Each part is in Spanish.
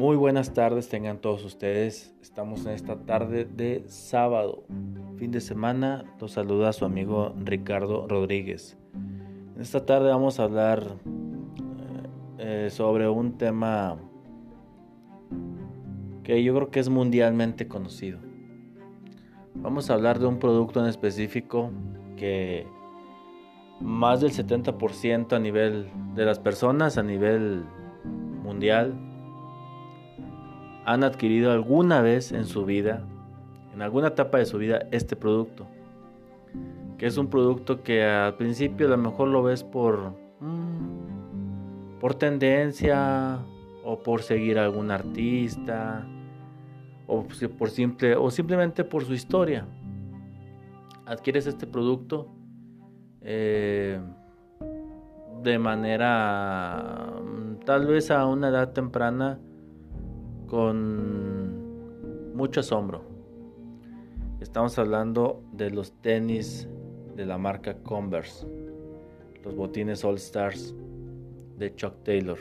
Muy buenas tardes tengan todos ustedes. Estamos en esta tarde de sábado, fin de semana. Los saluda su amigo Ricardo Rodríguez. En esta tarde vamos a hablar eh, eh, sobre un tema que yo creo que es mundialmente conocido. Vamos a hablar de un producto en específico que más del 70% a nivel de las personas a nivel mundial han adquirido alguna vez en su vida, en alguna etapa de su vida, este producto. Que es un producto que al principio a lo mejor lo ves por, mm, por tendencia o por seguir a algún artista o, por simple, o simplemente por su historia. Adquieres este producto eh, de manera mm, tal vez a una edad temprana con mucho asombro. Estamos hablando de los tenis de la marca Converse, los botines All Stars de Chuck Taylor.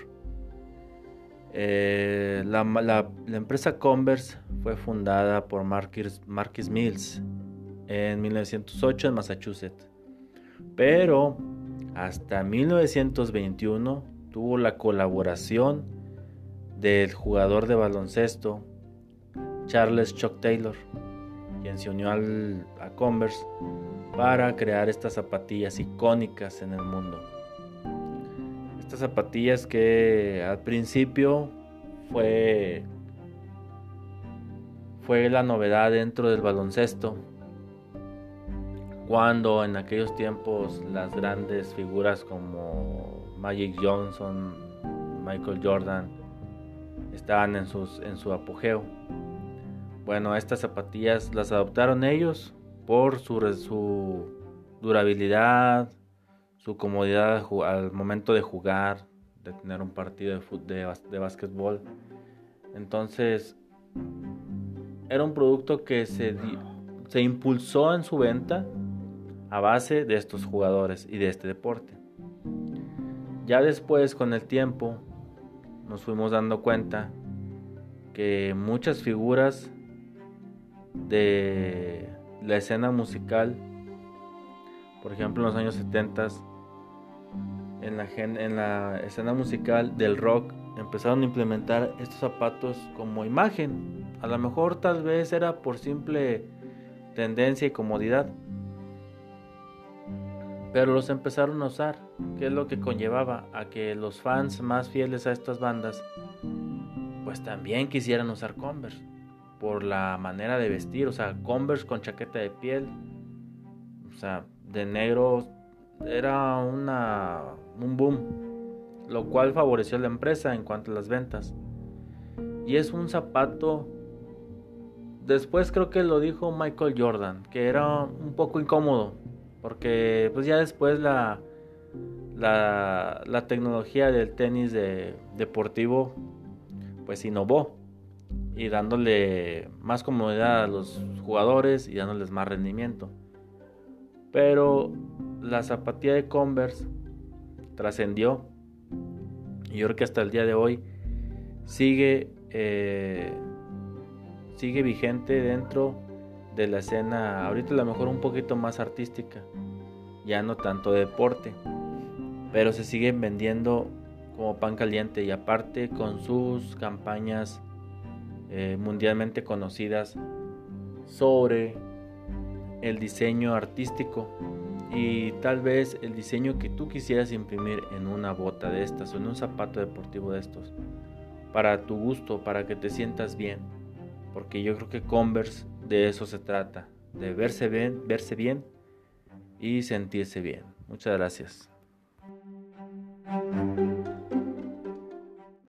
Eh, la, empresa Converse fue fundada por Marcus, Marcus Mills en 1908 en Massachusetts, pero hasta 1921 tuvo la colaboración del jugador de baloncesto Charles Chuck Taylor, quien se unió al, a Converse para crear estas zapatillas icónicas en el mundo. Estas zapatillas que al principio fue fue la novedad dentro del baloncesto. Cuando en aquellos tiempos las grandes figuras como Magic Johnson, Michael Jordan, estaban en, en su apogeo. Bueno, estas zapatillas las adoptaron ellos por su, su durabilidad, su comodidad al momento de jugar, de tener un partido de, de, de básquetbol. Entonces, era un producto que se, se impulsó en su venta a base de estos jugadores y de este deporte. Ya después, con el tiempo, nos fuimos dando cuenta que muchas figuras de la escena musical, por ejemplo en los años 70, en la, en la escena musical del rock, empezaron a implementar estos zapatos como imagen. A lo mejor tal vez era por simple tendencia y comodidad. Pero los empezaron a usar, que es lo que conllevaba a que los fans más fieles a estas bandas pues también quisieran usar Converse por la manera de vestir, o sea, Converse con chaqueta de piel, o sea, de negro era una un boom, lo cual favoreció a la empresa en cuanto a las ventas. Y es un zapato después creo que lo dijo Michael Jordan, que era un poco incómodo porque pues ya después la, la, tecnología del tenis de, deportivo pues innovó y dándole más comodidad a los jugadores y dándoles más rendimiento. Pero la zapatilla de Converse trascendió y yo creo que hasta el día de hoy sigue, eh, sigue vigente dentro de la escena, ahorita a lo mejor un poquito más artística, ya no tanto de deporte, pero se siguen vendiendo como pan caliente y aparte con sus campañas eh, mundialmente conocidas sobre el diseño artístico y tal vez el diseño que tú quisieras imprimir en una bota de estas o en un zapato deportivo de estos para tu gusto, para que te sientas bien, porque yo creo que Converse de eso se trata, de verse bien, verse bien y sentirse bien. Muchas gracias.